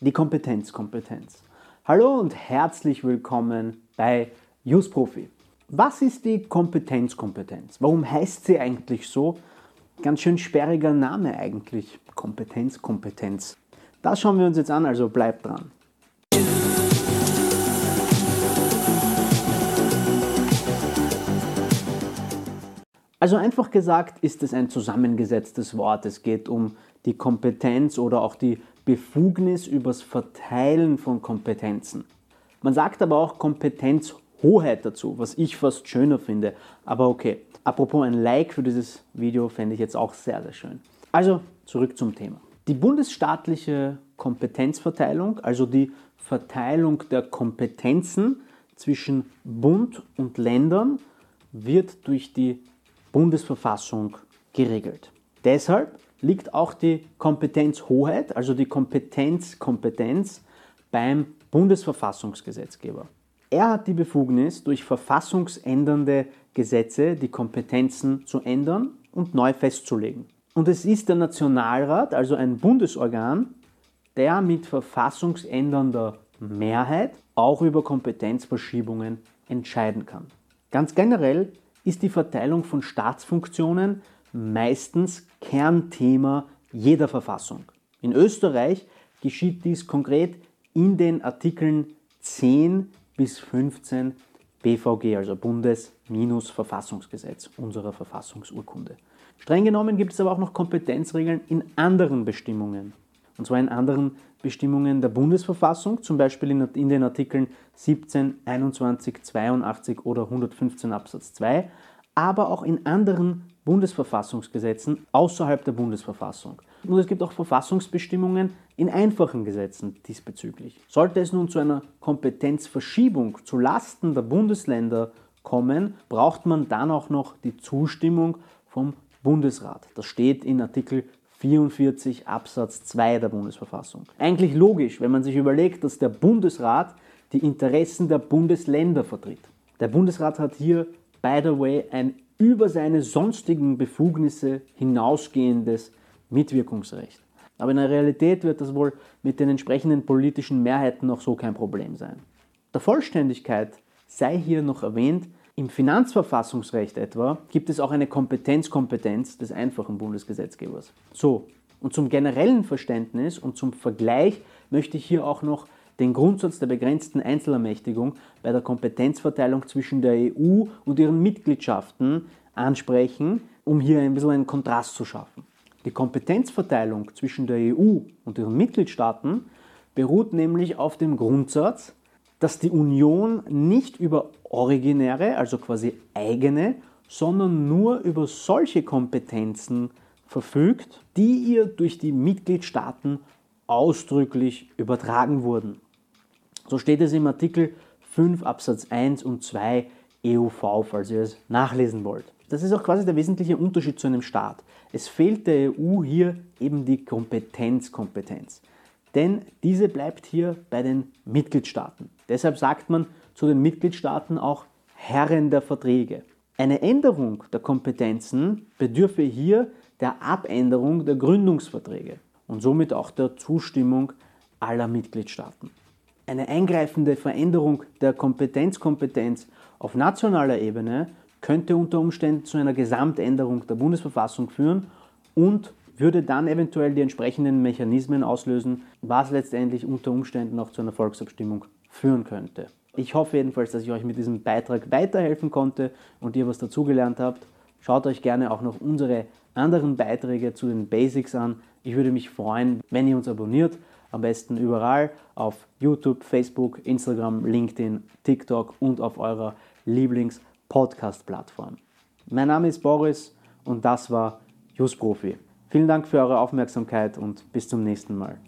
die Kompetenzkompetenz. Hallo und herzlich willkommen bei Use Profi. Was ist die Kompetenzkompetenz? Warum heißt sie eigentlich so? Ganz schön sperriger Name eigentlich. Kompetenzkompetenz. Das schauen wir uns jetzt an, also bleibt dran. Also einfach gesagt ist es ein zusammengesetztes Wort. Es geht um die Kompetenz oder auch die Befugnis übers Verteilen von Kompetenzen. Man sagt aber auch Kompetenzhoheit dazu, was ich fast schöner finde. Aber okay, apropos ein Like für dieses Video fände ich jetzt auch sehr, sehr schön. Also zurück zum Thema. Die bundesstaatliche Kompetenzverteilung, also die Verteilung der Kompetenzen zwischen Bund und Ländern, wird durch die Bundesverfassung geregelt. Deshalb liegt auch die Kompetenzhoheit, also die Kompetenzkompetenz beim Bundesverfassungsgesetzgeber. Er hat die Befugnis, durch verfassungsändernde Gesetze die Kompetenzen zu ändern und neu festzulegen. Und es ist der Nationalrat, also ein Bundesorgan, der mit verfassungsändernder Mehrheit auch über Kompetenzverschiebungen entscheiden kann. Ganz generell ist die Verteilung von Staatsfunktionen meistens Kernthema jeder Verfassung. In Österreich geschieht dies konkret in den Artikeln 10 bis 15 BVG, also Bundes-Verfassungsgesetz unserer Verfassungsurkunde. Streng genommen gibt es aber auch noch Kompetenzregeln in anderen Bestimmungen. Und zwar in anderen Bestimmungen der Bundesverfassung, zum Beispiel in, den Artikeln 17, 21, 82 oder 115 Absatz 2, aber auch in anderen Bundesverfassungsgesetzen außerhalb der Bundesverfassung. Und es gibt auch Verfassungsbestimmungen in einfachen Gesetzen diesbezüglich. Sollte es nun zu einer Kompetenzverschiebung zu Lasten der Bundesländer kommen, braucht man dann auch noch die Zustimmung vom Bundesrat. Das steht in Artikel 44 Absatz 2 der Bundesverfassung. Eigentlich logisch, wenn man sich überlegt, dass der Bundesrat die Interessen der Bundesländer vertritt. Der Bundesrat hat hier, by the way, ein über seine sonstigen Befugnisse hinausgehendes Mitwirkungsrecht. Aber in der Realität wird das wohl mit den entsprechenden politischen Mehrheiten noch so kein Problem sein. Der Vollständigkeit sei hier noch erwähnt, im Finanzverfassungsrecht etwa gibt es auch eine Kompetenzkompetenz des einfachen Bundesgesetzgebers. So, und zum generellen Verständnis und zum Vergleich möchte ich hier auch noch den Grundsatz der begrenzten Einzelermächtigung bei der Kompetenzverteilung zwischen der EU und ihren Mitgliedschaften ansprechen, um hier ein bisschen einen Kontrast zu schaffen. Die Kompetenzverteilung zwischen der EU und ihren Mitgliedstaaten beruht nämlich auf dem Grundsatz, dass die Union nicht über originäre, also quasi eigene, sondern nur über solche Kompetenzen verfügt, die ihr durch die Mitgliedstaaten ausdrücklich übertragen wurden. So steht es im Artikel 5 Absatz 1 und 2 EUV, falls ihr es nachlesen wollt. Das ist auch quasi der wesentliche Unterschied zu einem Staat. Es fehlt der EU hier eben die Kompetenzkompetenz. Denn diese bleibt hier bei den Mitgliedstaaten. Deshalb sagt man zu den Mitgliedstaaten auch Herren der Verträge. Eine Änderung der Kompetenzen bedürfe hier der Abänderung der Gründungsverträge und somit auch der Zustimmung aller Mitgliedstaaten. Eine eingreifende Veränderung der Kompetenzkompetenz auf nationaler Ebene könnte unter Umständen zu einer Gesamtänderung der Bundesverfassung führen und würde dann eventuell die entsprechenden Mechanismen auslösen, was letztendlich unter Umständen auch zu einer Volksabstimmung führen könnte. Ich hoffe jedenfalls, dass ich euch mit diesem Beitrag weiterhelfen konnte und ihr was dazugelernt habt. Schaut euch gerne auch noch unsere anderen Beiträge zu den Basics an. Ich würde mich freuen, wenn ihr uns abonniert am besten überall auf YouTube, Facebook, Instagram, LinkedIn, TikTok und auf eurer Lieblings-Podcast-Plattform. Mein Name ist Boris und das war Just Profi. Vielen Dank für eure Aufmerksamkeit und bis zum nächsten Mal.